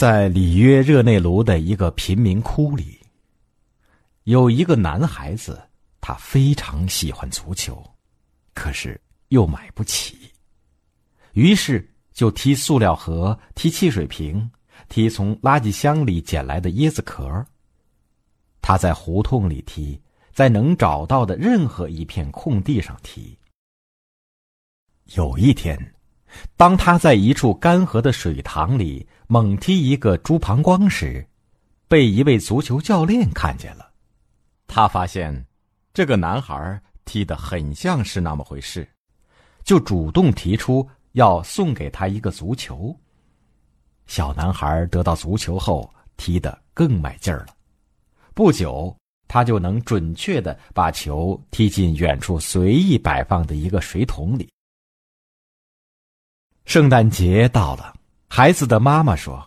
在里约热内卢的一个贫民窟里，有一个男孩子，他非常喜欢足球，可是又买不起，于是就踢塑料盒、踢汽水瓶、踢从垃圾箱里捡来的椰子壳。他在胡同里踢，在能找到的任何一片空地上踢。有一天。当他在一处干涸的水塘里猛踢一个猪膀胱时，被一位足球教练看见了。他发现这个男孩踢得很像是那么回事，就主动提出要送给他一个足球。小男孩得到足球后，踢得更卖劲儿了。不久，他就能准确的把球踢进远处随意摆放的一个水桶里。圣诞节到了，孩子的妈妈说：“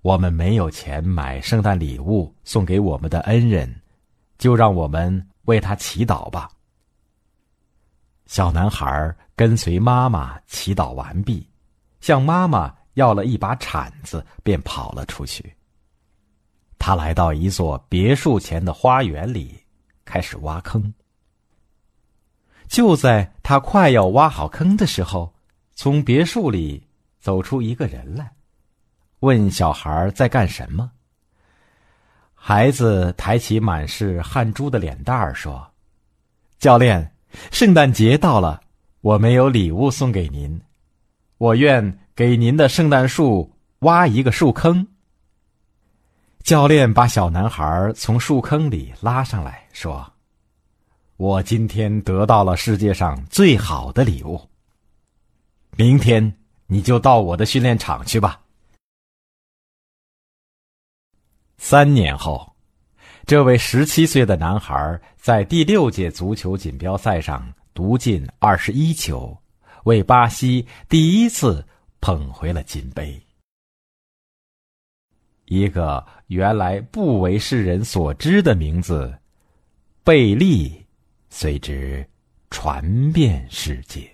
我们没有钱买圣诞礼物送给我们的恩人，就让我们为他祈祷吧。”小男孩跟随妈妈祈祷完毕，向妈妈要了一把铲子，便跑了出去。他来到一座别墅前的花园里，开始挖坑。就在他快要挖好坑的时候，从别墅里走出一个人来，问小孩在干什么。孩子抬起满是汗珠的脸蛋儿说：“教练，圣诞节到了，我没有礼物送给您，我愿给您的圣诞树挖一个树坑。”教练把小男孩从树坑里拉上来说：“我今天得到了世界上最好的礼物。”明天你就到我的训练场去吧。三年后，这位十七岁的男孩在第六届足球锦标赛上独进二十一球，为巴西第一次捧回了金杯。一个原来不为世人所知的名字——贝利，随之传遍世界。